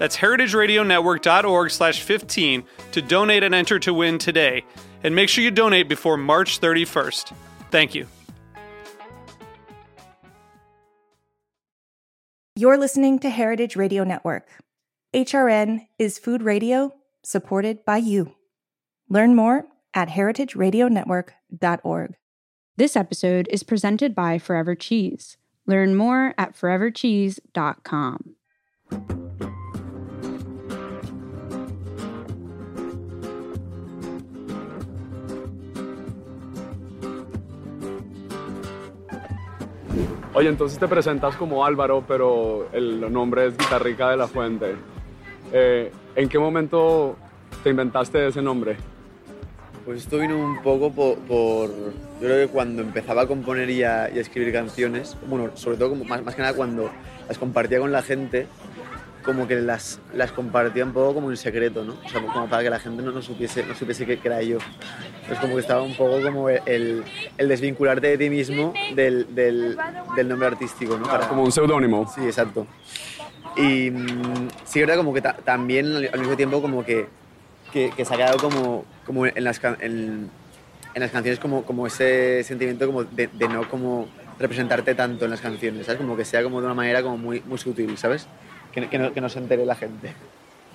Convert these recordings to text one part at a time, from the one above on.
That's heritageradionetwork.org slash 15 to donate and enter to win today. And make sure you donate before March 31st. Thank you. You're listening to Heritage Radio Network. HRN is food radio supported by you. Learn more at heritageradionetwork.org. This episode is presented by Forever Cheese. Learn more at forevercheese.com. Oye, entonces te presentas como Álvaro, pero el nombre es Guitarrica de la Fuente. Eh, ¿En qué momento te inventaste ese nombre? Pues esto vino un poco por, yo creo que cuando empezaba a componer y a, y a escribir canciones, bueno, sobre todo como, más, más que nada cuando las compartía con la gente, como que las, las compartía un poco como en secreto, ¿no? O sea, como para que la gente no, no supiese, no supiese que, que era yo. Es como que estaba un poco como el, el desvincularte de ti mismo del, del, del nombre artístico, ¿no? Para- Como un seudónimo. Sí, exacto. Y mm, sí, era como que ta- también al, mismo tiempo como que, que, que se ha quedado como, como en, las, en, en las canciones como, como ese sentimiento como de, de no como representarte tanto en las canciones, ¿sabes? Como que sea como de una manera como muy, muy sutil, ¿sabes? Que, que, no, que no se entere la gente.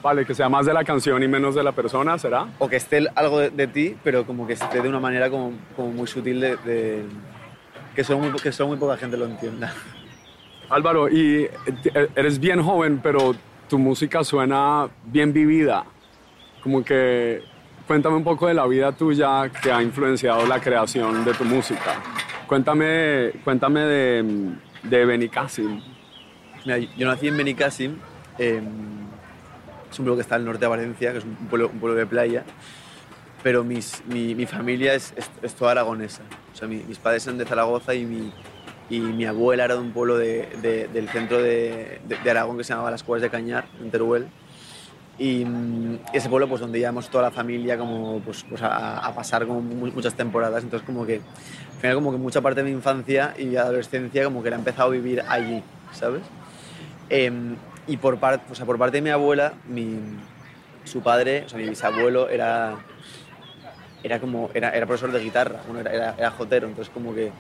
Vale, que sea más de la canción y menos de la persona, ¿será? O que esté algo de, de ti, pero como que esté de una manera como, como muy sutil de, de- que, solo muy, que solo muy poca gente lo entienda. Álvaro, y eh, eres bien joven, pero tu música suena bien vivida. Como que cuéntame un poco de la vida tuya que ha influenciado la creación de tu música. Cuéntame, cuéntame de, de Benicassim. Mira, yo nací en Benicassim, eh, es un pueblo que está al norte de Valencia, que es un pueblo, un pueblo de playa, pero mis- mi, mi familia es, es- es toda aragonesa. O sea, mi- mis padres son de Zaragoza y mi, y mi abuela era de un pueblo de- de- del centro de, de- Aragón que se llamaba Las Cuevas de Cañar, en Teruel. Y mm, ese pueblo, pues donde íbamos toda la familia como, pues, pues a, a pasar como mu- muchas temporadas. Entonces, como que, al final, como que mucha parte de mi infancia y adolescencia, como que la he empezado a vivir allí, ¿sabes? Em, y por, par- o sea, por parte de mi abuela, mi, su padre, o sea, mi bisabuelo, era, era, como, era, era profesor de guitarra, bueno, era, era, era jotero, entonces como que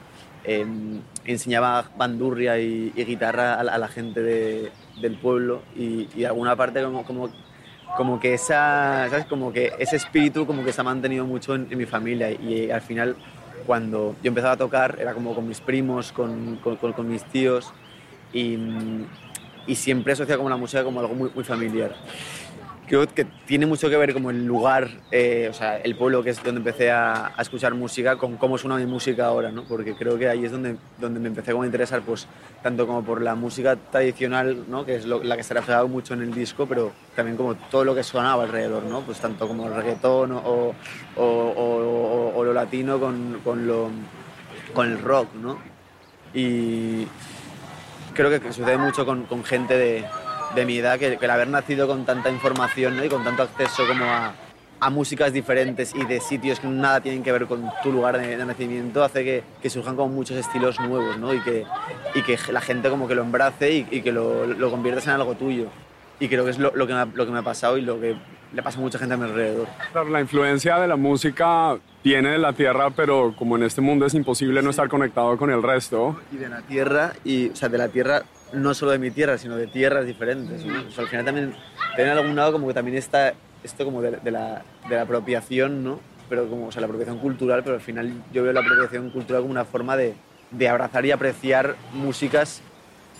em, enseñaba bandurria y, y guitarra a, a la gente de- del pueblo y, y de alguna parte como, como, como que esa, ¿sabes? Como que ese espíritu como que se ha mantenido mucho en, en mi familia y, al final cuando yo empezaba a tocar era como con mis primos, con, con, con- con mis tíos y, y siempre asocia como la música como algo muy, muy familiar. Creo que tiene mucho que ver como el lugar, eh, o sea, el pueblo que es donde empecé a, a escuchar música, con cómo suena mi música ahora, ¿no? Porque creo que ahí es donde, donde me empecé a interesar, pues, tanto como por la música tradicional, ¿no? Que es lo- la que se ha reflejado mucho en el disco, pero también como todo lo que sonaba alrededor, ¿no? Pues tanto como el reggaetón o, o- o- o lo latino con, con, lo, con el rock, ¿no? Y creo que sucede mucho con, gente de, mi edad, que, que el haber nacido con tanta información ¿no? y con tanto acceso como a, músicas diferentes y de sitios que nada tienen que ver con tu lugar de, nacimiento, hace que, que surjan como muchos estilos nuevos ¿no? y, que, la gente como que lo embrace y, y que lo, conviertas en algo tuyo. Y creo que es lo que me ha, lo que me ha pasado y lo que le pasa a mucha gente a mi alrededor. Claro, la influencia de la música viene de la tierra, pero como en este mundo es imposible no estar conectado con el resto, y de la tierra, y, o sea, de la tierra, no solo de mi tierra, sino de tierras diferentes. ¿no? O sea, al final también, en algún lado como que también está esto como de, de la, de la apropiación, ¿no? pero como, o sea, la apropiación cultural, pero al final yo veo la apropiación cultural como una forma de, de abrazar y apreciar músicas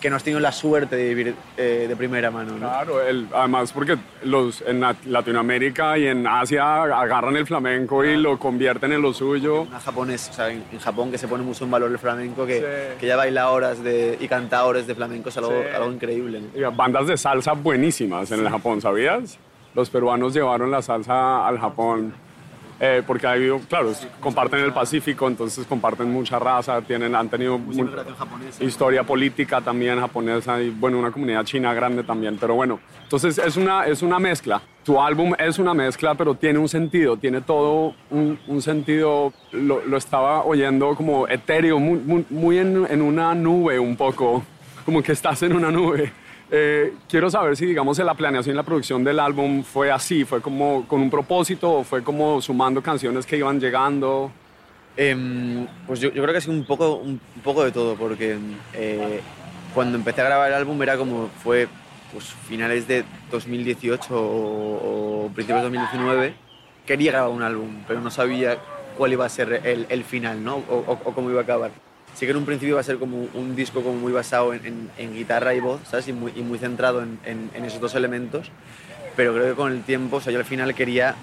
que no has tenido la suerte de vivir eh, de primera mano. ¿no? Claro, el- además porque los en Lat- Latinoamérica y en Asia agarran el flamenco y lo convierten en lo suyo. Una japonés, o sea, en, en Japón que se pone mucho en valor el flamenco, que, Sí. que ya baila horas de, y canta horas de flamenco, es algo, Sí. algo increíble. ¿no? Bandas de salsa buenísimas en el Japón, ¿sabías? Los peruanos llevaron la salsa al Japón eh, porque ahí, claro, es- comparten el Pacífico, entonces comparten mucha raza, tienen, han tenido Mucha mu- inmigración japonesa. historia política también japonesa y bueno, una comunidad china grande también, pero bueno, entonces es una, es una mezcla. Tu álbum es una mezcla, pero tiene un sentido, tiene todo un, un sentido, lo, lo estaba oyendo como etéreo, muy, muy, muy en, en una nube un poco, como que estás en una nube. Eh, quiero saber si, digamos, la planeación y la producción del álbum fue así, fue como con un propósito o fue como sumando canciones que iban llegando. Em, pues yo, yo creo que ha sido un poco, un, poco de todo, porque eh, cuando empecé a grabar el álbum era como fue pues, finales de 2018 o, o principios de 2019. Quería grabar un álbum, pero no sabía cuál iba a ser el, el final, ¿no? O, o- o cómo iba a acabar. Sí que en un principio iba a ser como un disco como muy basado en, en- en guitarra y voz, ¿sabes? Y muy, y muy centrado en, en- esos dos elementos. Pero creo que con el tiempo, o sea, yo al final quería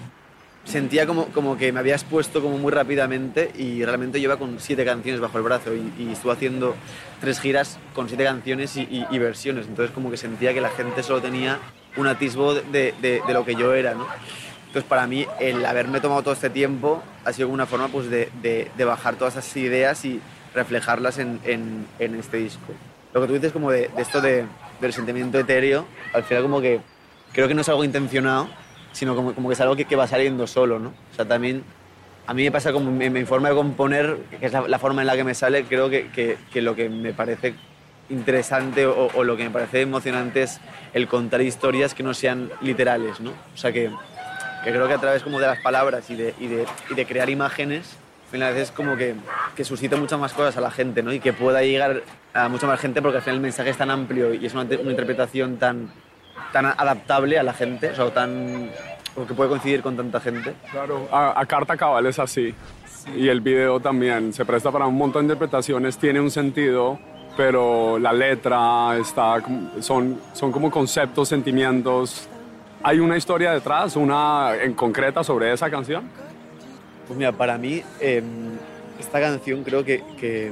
sentía como, como que me había expuesto como muy rápidamente y realmente yo iba con siete canciones bajo el brazo y, y estuve haciendo tres giras con siete canciones y- y versiones. Entonces como que sentía que la gente solo tenía un atisbo de, de- de lo que yo era, ¿no? Entonces para mí el haberme tomado todo este tiempo ha sido como una forma pues, de, de- de bajar todas esas ideas y reflejarlas en, este disco. Lo que tú dices como de, esto de- del sentimiento etéreo, al final como que creo que no es algo intencionado, sino como, que es algo que, va saliendo solo, ¿no? O sea, también a mí me pasa como mi, mi forma de componer, que es la, forma en la que me sale, creo que, lo que me parece interesante o, lo que me parece emocionante es el contar historias que no sean literales, ¿no? O sea, que, creo que a través como de las palabras y de crear imágenes, al final es como que, que suscita muchas más cosas a la gente, ¿no? Y que pueda llegar a mucha más gente porque al final el mensaje es tan amplio y es una, una interpretación tan, tan adaptable a la gente, o sea, tan, que puede coincidir con tanta gente. Claro, a, a carta cabal es así. Y el video también se presta para un montón de interpretaciones, tiene un sentido, pero la letra está, son, son como conceptos, sentimientos. ¿Hay una historia detrás, una en concreta sobre esa canción? Pues mira, para mí eh, esta canción creo que, que,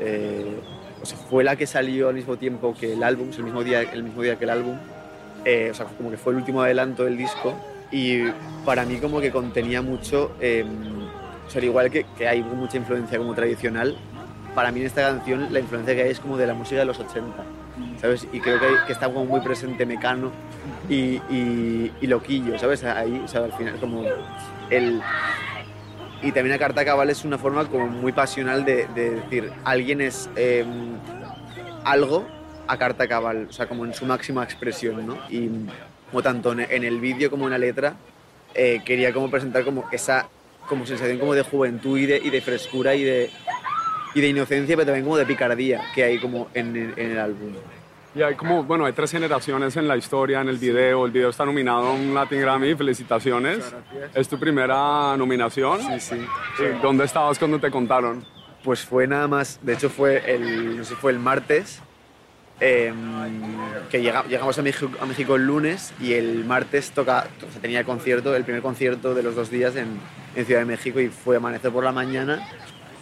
eh, o sea, fue la que salió al mismo tiempo que el álbum, el mismo día, el mismo día que el álbum. Eh, o sea, como que fue el último adelanto del disco y para mí como que contenía mucho, eh, o sea, al igual que, hay mucha influencia como tradicional, para mí en esta canción la influencia que hay es como de la música de los 80, ¿sabes? Y creo que, está como muy presente Mecano y, y, y Loquillo, ¿sabes? Ahí, o sea, al final como el... Y también a carta cabal es una forma como muy pasional de, de decir, alguien es eh, algo a carta cabal, o sea, como en su máxima expresión, ¿no? Y como tanto en, el vídeo como en la letra, eh, quería como presentar como esa como sensación como de juventud y de, y de frescura y de, y de inocencia, pero también como de picardía que hay como en, en el álbum. Y hay como, bueno, hay tres generaciones en la historia, en el video. El video está nominado a un Latin Grammy, felicitaciones. ¿Es tu primera nominación? Sí, sí. ¿Dónde estabas cuando te contaron? Pues fue nada más, de hecho fue el, no sé, fue el martes, eh, que llega- llegamos a México, a México el lunes y el martes toca, o sea, tenía concierto, el primer concierto de los dos días en, en Ciudad de México y fue amanecer por la mañana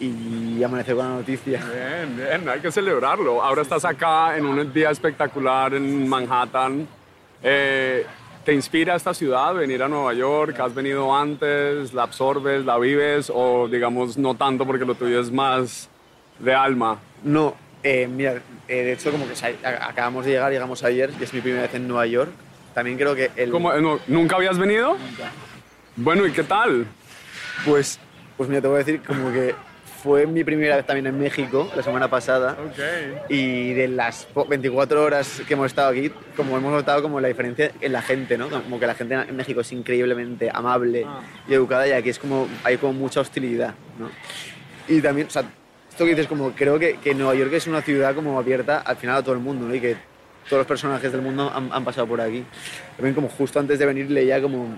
y amanecer con la noticia. Bien, bien, hay que celebrarlo. Ahora estás acá en un día espectacular en Manhattan. Eh, ¿Te inspira esta ciudad, venir a Nueva York? ¿Has venido antes? ¿La absorbes, la vives? ¿O digamos no tanto porque lo tuyo es más de alma? No, eh, mira, eh, de hecho como que acabamos de llegar, llegamos ayer y es mi primera vez en Nueva York. También creo que el... ¿Cómo? No, ¿Nunca habías venido? Bueno, ¿y qué tal? Pues, pues mira, te voy a decir como que fue mi primera vez también en México la semana pasada. Y de las po- 24 horas que hemos estado aquí, como hemos notado como la diferencia en la gente, ¿no? Como que la gente en México es increíblemente amable y educada y aquí es como, hay como mucha hostilidad, ¿no? Y también, o sea, esto que dices, como creo que, que Nueva York es una ciudad como abierta al final a todo el mundo, ¿no? Y que todos los personajes del mundo han, han pasado por aquí. También como justo antes de venir leía como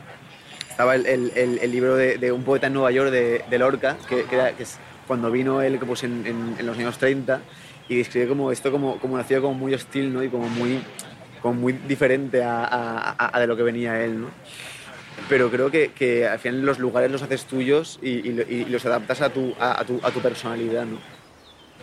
estaba el, el- el- el libro de, de un poeta en Nueva York de, de Lorca, que, que era- que es cuando vino él que, pues, en, en- en los años 30 y describe como esto como, como una ciudad como muy hostil ¿no? y como muy, como muy diferente a, a- a- a de lo que venía él. ¿no? Pero creo que, que al final los lugares los haces tuyos y, y y los adaptas a tu, a, a tu, a tu personalidad. ¿no?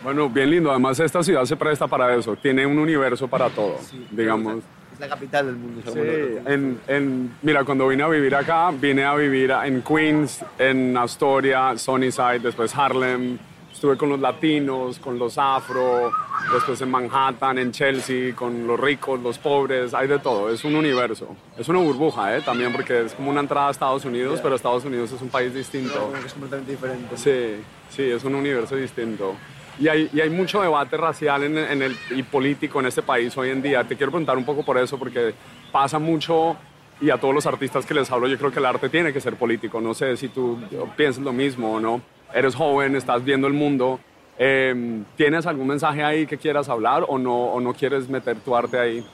Bueno, bien lindo. Además, esta ciudad se presta para eso. Tiene un universo para todo, digamos. Es la capital del mundo. Sí, en, en- mira, cuando vine a vivir acá, vine a vivir en Queens, en Astoria, Sunnyside, después Harlem. Estuve con los latinos, con los afro, después en Manhattan, en Chelsea, con los ricos, los pobres, hay de todo. Es un universo. Es una burbuja, ¿eh? También porque es como una entrada a Estados Unidos, pero Estados Unidos es un país distinto. que es completamente diferente. Sí, sí, es un universo distinto. Y hay, y hay mucho debate racial en, en el, y político en este país hoy en día. Te quiero preguntar un poco por eso, porque pasa mucho y a todos los artistas que les hablo, yo creo que el arte tiene que ser político. No sé si tú piensas lo mismo o no. Eres joven, estás viendo el mundo. Eh, ¿Tienes algún mensaje ahí que quieras hablar o no, o no quieres meter tu arte ahí?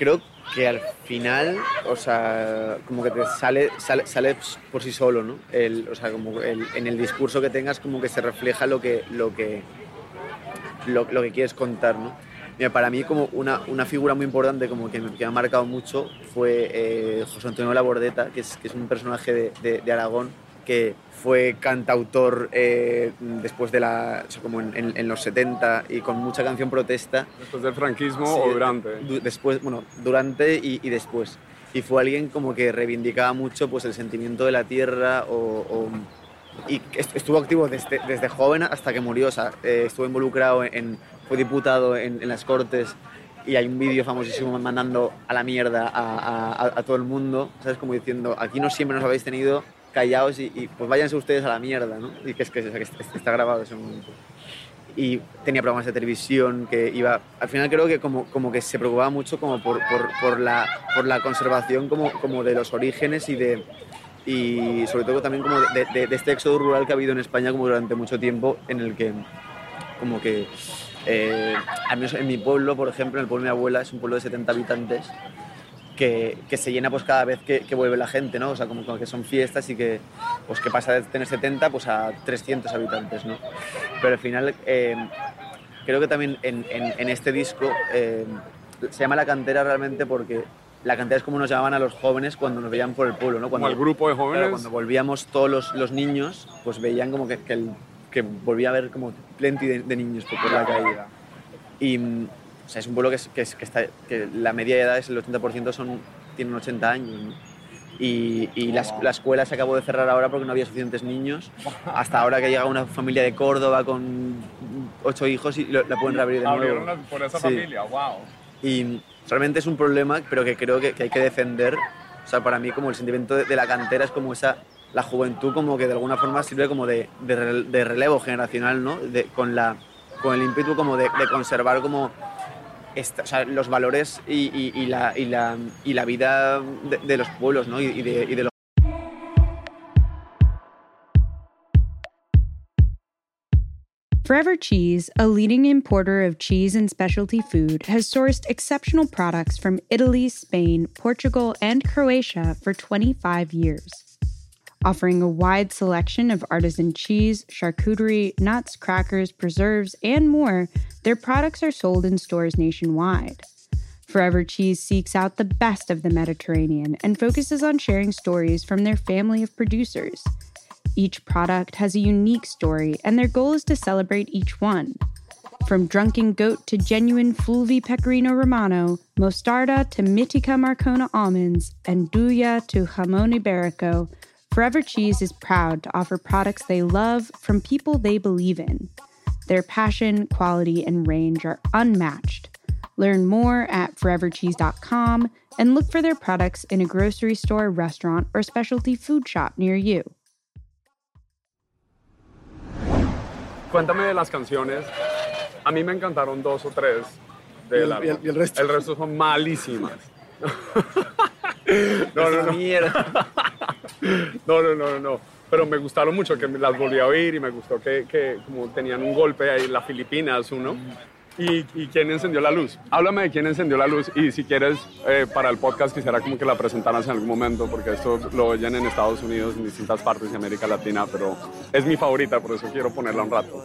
creo que al final, o sea, como que te sale, sale, sale por sí solo, ¿no? El, o sea, como el, en el discurso que tengas como que se refleja lo que, lo que, lo, lo que quieres contar, ¿no? Mira, para mí como una, una figura muy importante como que, que me ha marcado mucho fue eh, José Antonio Labordeta, que es, que es un personaje de, de- de Aragón que fue cantautor eh, después de la, o sea, como en, en- en los 70 y con mucha canción protesta ¿Después del franquismo Sí, o durante? du- después, bueno, durante y, y después. Y fue alguien como que reivindicaba mucho pues, el sentimiento de la tierra o, o- y est- estuvo activo desde, desde joven hasta que murió. O sea, eh, estuvo involucrado en, fue diputado en, en las Cortes y hay un vídeo famosísimo mandando a la mierda a, a- a todo el mundo, ¿sabes? Como diciendo, aquí no siempre nos habéis tenido callados y, y, pues váyanse ustedes a la mierda, ¿no? Y que es que, que est- está grabado ese momento y tenía programas de televisión que iba al final creo que como, como que se preocupaba mucho como por, por, por la, por la conservación como, como de los orígenes y de y sobre todo también como de, de- de este éxodo rural que ha habido en España como durante mucho tiempo en el que como que eh, al menos en mi pueblo por ejemplo en el pueblo de mi abuela es un pueblo de 70 habitantes que, que se llena pues cada vez que, que vuelve la gente, ¿no? O sea, como, como que son fiestas y que, pues, que pasa de tener 70 pues, a 300 habitantes, ¿no? Pero al final eh, creo que también en, en- en este disco eh, se llama La Cantera realmente porque la cantera es como nos llamaban a los jóvenes cuando nos veían por el pueblo, ¿no? Como Cuando, al grupo de Claro, jóvenes. cuando volvíamos todos los, los niños, pues veían como que, que, el- que volvía a haber como plenty de, de niños por, por la calle. Y o sea, es un pueblo que, es- que, es- que está, que la media de edad es el 80% son, tienen 80 años. ¿no? Y, y la, la escuela se acabó de cerrar ahora porque no había suficientes niños. Hasta ahora que llega una familia de Córdoba con ocho hijos y lo- la pueden reabrir de nuevo. Abrieron por esa Sí. familia, wow. Y realmente es un problema, pero que creo que, que hay que defender. O sea, para mí como el sentimiento de, de la cantera es como esa, la juventud como que de alguna forma sirve como de, de de relevo generacional, ¿no? Con, la, con el ímpetu como de, de conservar como esta- o sea, los valores y, y- y la, y, la, y la vida de, de los pueblos, ¿no? Y, de, de los Forever Cheese, a leading importer of cheese and specialty food, has sourced exceptional products from Italy, Spain, Portugal, and Croatia for 25 years. Offering a wide selection of artisan cheese, charcuterie, nuts, crackers, preserves, and more, their products are sold in stores nationwide. Forever Cheese seeks out the best of the Mediterranean and focuses on sharing stories from their family of producers. Each product has a unique story, and their goal is to celebrate each one. From drunken goat to genuine Fulvi Pecorino Romano, Mostarda to Mitica Marcona almonds, and Duya to Jamon Iberico, Forever Cheese is proud to offer products they love from people they believe in. Their passion, quality, and range are unmatched. Learn more at forevercheese.com and look for their products in a grocery store, restaurant, or specialty food shop near you. Cuéntame de las canciones. A mí me encantaron dos o tres. del Y el- álbum. y el- y el resto. El resto son malísimas. no, no, no. Mierda. No, no, no, no. Pero me gustaron mucho, que las volví a oír y me gustó que, que como tenían un golpe ahí, las Filipinas, uno. ¿Y, y quién encendió la luz? Háblame de quién encendió la luz y si quieres, eh, para el podcast quisiera como que la presentaras en algún momento, porque esto lo oyen en Estados Unidos, en distintas partes de América Latina, pero es mi favorita, por eso quiero ponerla un rato.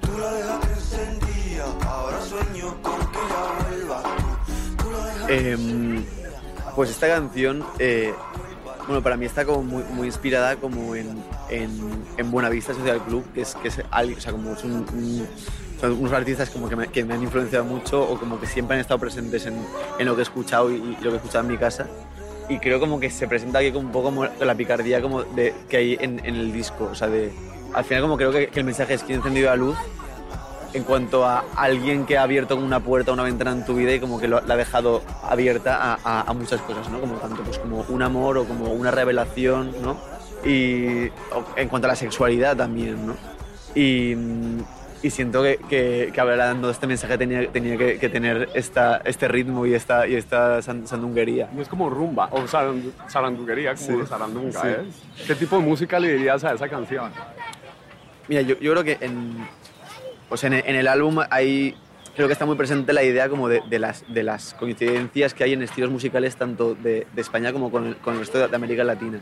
Tú la dejaste encendida, ahora sueño con que ya vuelva. Tú la dejaste pues esta canción, eh, bueno, para mí está como muy, muy inspirada como en, en, en Buenavista Social Club, que es, que es, o sea, como es un, un- son unos artistas como que me, que me han influenciado mucho o como que siempre han estado presentes en, en lo que he escuchado y, y lo que he escuchado en mi casa. Y creo como que se presenta aquí como un poco como la picardía como de, que hay en, en el disco. O sea, de, al final como creo que, que el mensaje es que he encendido la luz en cuanto a alguien que ha abierto una puerta, una ventana en tu vida y como que lo- la ha dejado abierta a, a- a muchas cosas, ¿no? Como tanto pues como un amor o como una revelación, ¿no? Y en cuanto a la sexualidad también, ¿no? Y, y siento que, que, que hablando de este mensaje tenía, tenía que, que tener esta, este ritmo y esta, y esta san- sandunguería. Es como rumba, o sarandu- sarandunguería, como Sí. sarandunga, Sí. ¿eh? ¿Qué tipo de música le dirías a esa canción? Mira, yo, yo creo que en, pues en, el álbum hay, creo que está muy presente la idea como de, las, de las coincidencias que hay en estilos musicales tanto de, España como con el, con resto de, de América Latina.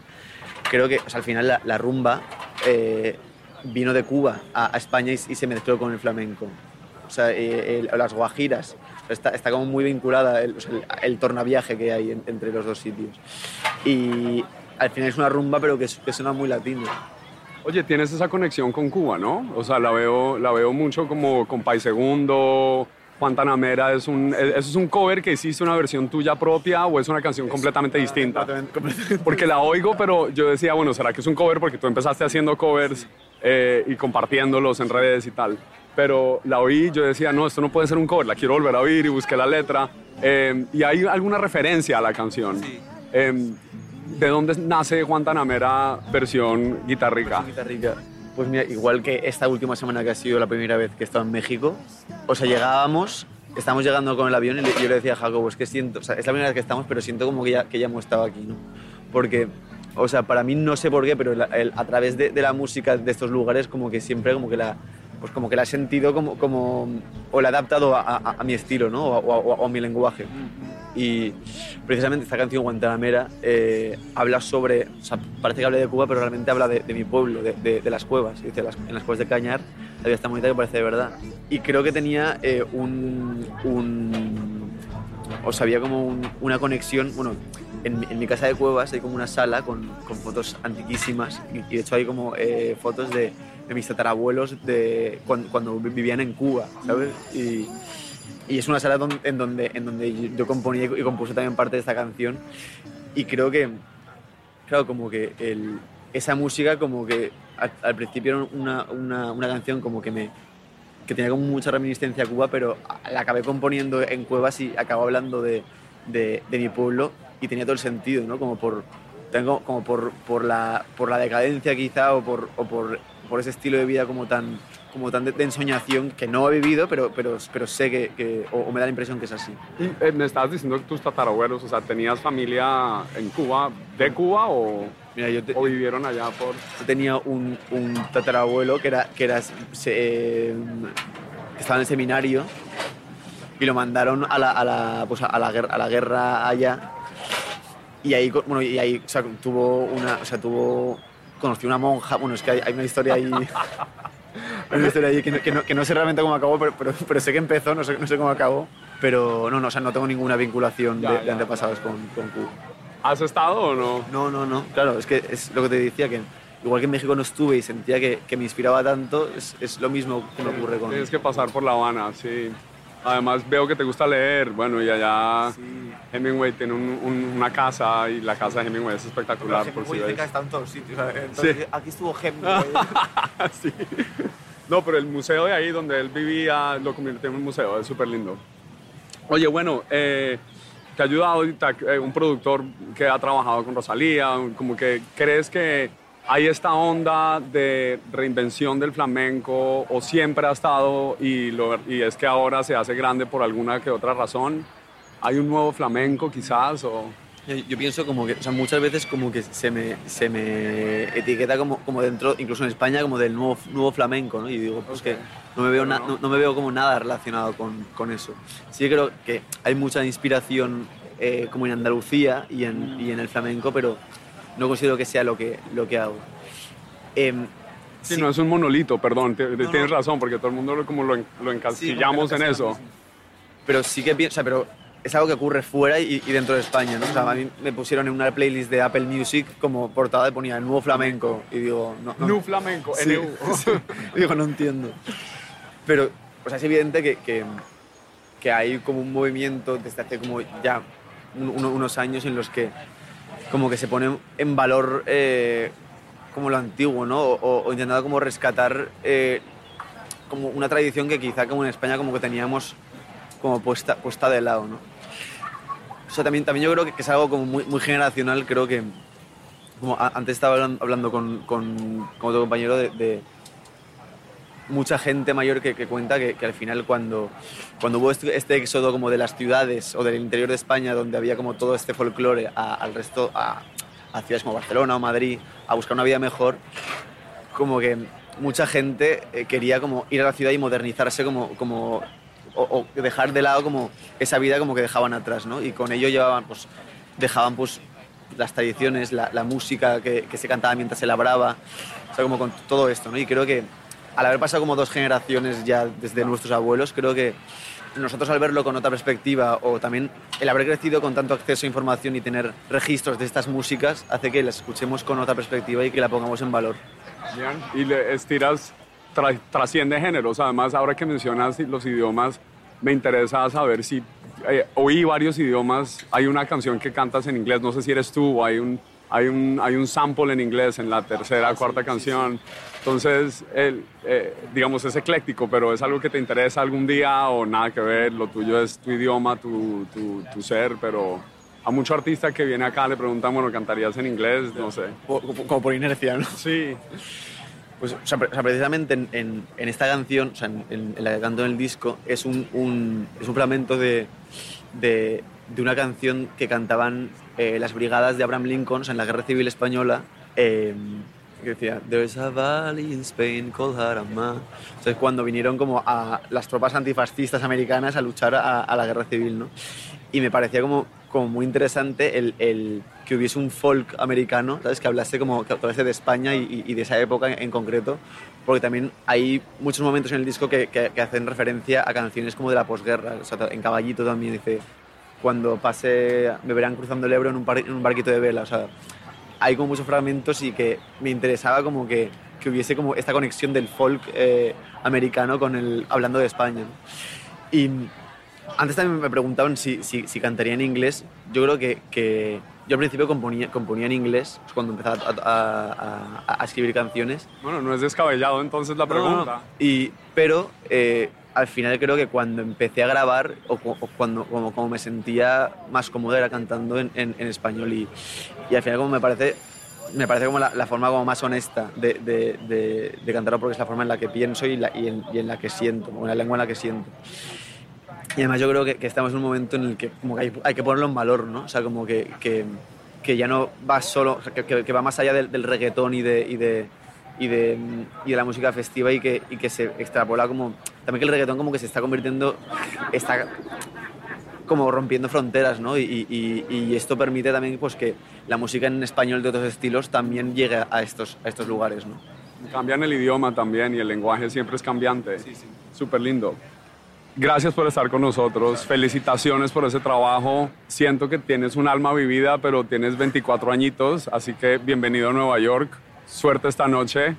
Creo que al final la, rumba eh, vino de Cuba a, España y, se mezcló con el flamenco. O sea, eh, las guajiras. Está, como muy vinculada el, o tornaviaje que hay en- entre los dos sitios. Y al final es una rumba, pero que, que suena muy latino. Oye, tienes esa conexión con Cuba, ¿no? O sea, la veo, la veo mucho como con Pai Segundo, Juan Tanamera. ¿Es un, ¿Eso es un cover que hiciste una versión tuya propia o es una canción completamente distinta? Completamente- completamente. Porque la oigo, pero yo decía, bueno, ¿será que es un cover? Porque tú empezaste haciendo covers eh, y compartiéndolos en redes y tal. Pero la oí, yo decía, no, esto no puede ser un cover, la quiero volver a oír y busqué la letra. Eh, y hay alguna referencia a la canción. Eh, ¿De dónde nace Juan Tanamera versión guitarrica? Guitarrica. Pues mira, igual que esta última semana que ha sido la primera vez que he estado en México, o sea, llegábamos, estábamos llegando con el avión y yo le decía a Jacobo, es que siento, o sea, es la primera vez que estamos, pero siento como que ya, que ya hemos estado aquí, ¿no? Porque, o sea, para mí no sé por qué, pero a través de la música de estos lugares como que siempre como que la, pues como que la he sentido como, como o la he adaptado a, a- a mi estilo, ¿no? O, o o a mi lenguaje. Y precisamente esta canción, Guantanamera, eh, habla sobre, o sea, parece que habla de Cuba, pero realmente habla de, de mi pueblo, de, de- de las cuevas. Dice, las- en las cuevas de Cañar, la vida está bonita que parece de verdad. Y creo que tenía eh, un, un- O sea, había como un- una conexión, bueno, en, mi- casa de cuevas hay como una sala con, fotos antiquísimas y, y de hecho hay como eh, fotos de, mis tatarabuelos de cuando, vivían en Cuba, ¿sabes? Y, es una sala en donde, en donde yo componía y compuse también parte de esta canción. Y creo que, claro, como que esa música como que al, al principio era una, una, una canción como que me que tenía como mucha reminiscencia a Cuba, pero la acabé componiendo en cuevas y acabo hablando de, de, mi pueblo y tenía todo el sentido, ¿no? Como por, tengo, como por, por, la, por la decadencia quizá o por, o por, por ese estilo de vida como tan, como tan de, de ensoñación que no he vivido, pero, pero, pero sé que, que- o, o me da la impresión que es así. Y, eh, me estabas diciendo que tus tatarabuelos, o sea, ¿tenías familia en Cuba, de Cuba o, Mira, yo, te- o vivieron allá por...? yo tenía un, un tatarabuelo que era que era se- eh, que estaba en el seminario y lo mandaron a la, a la, pues a la guerra a la guerra allá. Y ahí bueno y ahí o sea, tuvo una o sea tuvo conoció una monja. Bueno es que hay, hay una historia ahí hay una historia ahí que no, que no- que no sé realmente cómo acabó pero, pero, pero sé que empezó no sé, no sé cómo acabó. Pero no no o sea no tengo ninguna vinculación Ya, de, ya, antepasados con, con Cuba ¿Has estado o no? no, no, no. Claro, es que es lo que te decía, que igual que en México no estuve y sentía que, que me inspiraba tanto, es, es lo mismo que me ocurre con... Tienes que pasar por La Habana, sí. Además veo que te gusta leer, bueno, y allá Hemingway tiene un- un- una casa y la casa de Hemingway es espectacular, por si ves. está en todos sitios. entonces, Aquí estuvo Hemingway. Sí. No, pero el museo de ahí donde él vivía lo convirtió en un museo, es súper lindo. Oye, bueno, eh, te ha ayudado eh, un productor que ha trabajado con Rosalía, como que crees que hay esta onda de reinvención del flamenco o siempre ha estado y, y es que ahora se hace grande por alguna que otra razón. ¿Hay un nuevo flamenco quizás o...? Yo, yo pienso como que, o sea, muchas veces como que se me, se me etiqueta como, como dentro, incluso en España, como del nuevo, nuevo flamenco, ¿no? Y digo, pues que no me veo, na- no, no me veo como nada relacionado con, con eso. Sí creo que hay mucha inspiración eh, como en Andalucía y en, y en el flamenco, pero no considero que sea lo que, lo que hago. Em, Sí, sí, no es un monolito, perdón, te- No, tienes no. razón, porque todo el mundo como lo, lo Sí, encasillamos como en eso. Pero sí que pienso, o sea, pero es algo que ocurre fuera y, y dentro de España, ¿no? O sea, a mí me pusieron en una playlist de Apple Music como portada y ponía el nuevo flamenco y digo, no, no. Nu flamenco, Sí, NU. sí. digo, no entiendo. Pero, o sea, es evidente que, que, que hay como un movimiento desde hace como ya un- uno- unos años en los que como que se pone en valor eh, como lo antiguo, ¿no? O, o- o intentando como rescatar eh, como una tradición que quizá como en España como que teníamos como puesta, puesta de lado, ¿no? O también, también yo creo que, es algo como muy, generacional, creo que como antes estaba hablan- hablando con, con, con otro compañero de, mucha gente mayor que, cuenta que, que al final cuando, cuando hubo este, este éxodo como de las ciudades o del interior de España donde había como todo este folclore a- al resto, a, a ciudades como Barcelona o Madrid, a buscar una vida mejor, como que mucha gente eh, quería como ir a la ciudad y modernizarse como, como o, o dejar de lado como esa vida como que dejaban atrás, ¿no? Y con ello llevaban, pues, dejaban pues las tradiciones, la, la música que, que se cantaba mientras se labraba, o sea, como con todo esto, ¿no? Y creo que al haber pasado como dos generaciones ya desde nuestros abuelos, creo que nosotros al verlo con otra perspectiva o también el haber crecido con tanto acceso a información y tener registros de estas músicas hace que las escuchemos con otra perspectiva y que la pongamos en valor. Bien, Y le estiras, tra- trasciende géneros. Además, ahora que mencionas los idiomas, me interesa saber si eh, oí varios idiomas. Hay una canción que cantas en inglés, no sé si eres tú, o hay un, hay un, hay un sample en inglés en la tercera, cuarta canción. Entonces, el, eh, digamos, es ecléctico, pero es algo que te interesa algún día o nada que ver. Lo tuyo es tu idioma, tu, tu, tu ser, pero a mucho artista que viene acá le preguntan, bueno, ¿cantarías en inglés? No sé. Como por inercia, ¿no? Sí. Pues, o sea, precisamente en, en- en esta canción, o sea, en, en- la que canto en el disco, es un, un- es un fragmento de, de, de una canción que cantaban eh, las brigadas de Abraham Lincoln o sea, en la Guerra Civil Española. eh, que decía, There's a valley in Spain called Jarama. Entonces, cuando vinieron como a las tropas antifascistas americanas a luchar a, a la guerra civil, ¿no? Y me parecía como, como muy interesante el, el que hubiese un folk americano, ¿sabes? Que hablase como que hablase de España y, y de esa época en, concreto, porque también hay muchos momentos en el disco que, que- que hacen referencia a canciones como de la posguerra. O sea, en Caballito también dice, cuando pase, me verán cruzando el Ebro en un, par- en un barquito de vela. O sea, hay como muchos fragmentos y que me interesaba como que, que hubiese como esta conexión del folk eh, americano con el hablando de España. Y antes también me preguntaban si, si, si cantaría en inglés. Yo creo que yo al principio componía, componía en inglés pues, cuando empezaba a, a- a- a escribir canciones. Bueno, no es descabellado entonces la pregunta. Y, pero eh, al final creo que cuando empecé a grabar o, o cuando como, como me sentía más cómodo era cantando en, en- en español y, y al final como me parece me parece como la, la forma como más honesta de, de, de, de cantarlo porque es la forma en la que pienso y, la- y en, y en la que siento, o en la lengua en la que siento. Y además yo creo que, que estamos en un momento en el que como que hay, hay que ponerlo en valor, ¿no? O sea, como que, que, que ya no va solo, o sea, que, que- que va más allá del, del reggaetón y de, y de, y de, y de la música festiva y que, y que se extrapola como... También que el reggaetón como que se está convirtiendo, está como rompiendo fronteras, ¿no? Y, y- y esto permite también pues que la música en español de otros estilos también llegue a estos, a estos lugares, ¿no? Cambian el idioma también y el lenguaje siempre es cambiante. Sí, sí. Súper lindo. Gracias por estar con nosotros. Felicitaciones por ese trabajo. Siento que tienes un alma vivida, pero tienes 24 añitos, así que bienvenido a Nueva York. Suerte esta noche.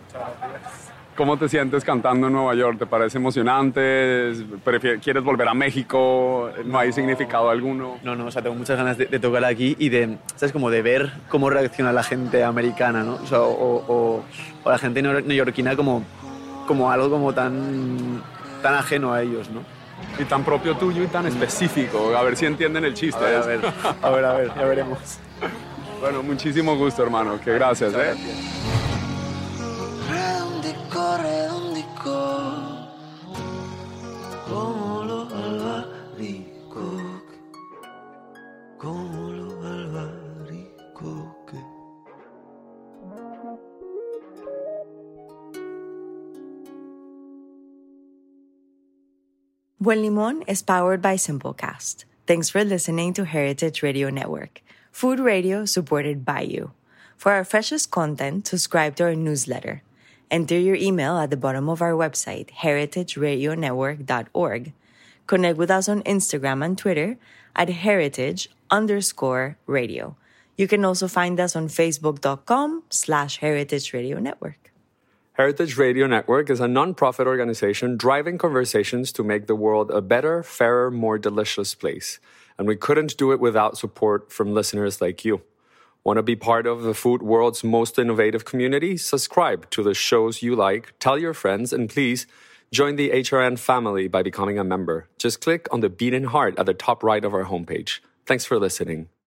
¿Cómo te sientes cantando en Nueva York? ¿Te parece emocionante? ¿Prefier- ¿Quieres volver a México? ¿No hay significado alguno? No, no, o sea, tengo muchas ganas de, de tocar aquí y de, ¿sabes? Como de ver cómo reacciona la gente americana, ¿no? O, sea, o, o- o la gente neo- neoyorquina como, como algo como tan, tan ajeno a ellos, ¿no? Y tan propio tuyo y tan específico. A ver si entienden el chiste. A ver, a ver, a ver, a ver, ya veremos. Bueno, muchísimo gusto, hermano. Que gracias. ¿eh? Buen Limón is powered by Simplecast. Thanks for listening to Heritage Radio Network, food radio supported by you. For our freshest content, subscribe to our newsletter. Enter your email at the bottom of our website, heritageradionetwork.org. Connect with us on Instagram and Twitter at heritage underscore radio. You can also find us on facebook.com slash heritage radio network. Heritage Radio Network is a non-profit organization driving conversations to make the world a better, fairer, more delicious place. And we couldn't do it without support from listeners like you. Want to be part of the food world's most innovative community? Subscribe to the shows you like, tell your friends, and please join the HRN family by becoming a member. Just click on the beating heart at the top right of our homepage. Thanks for listening.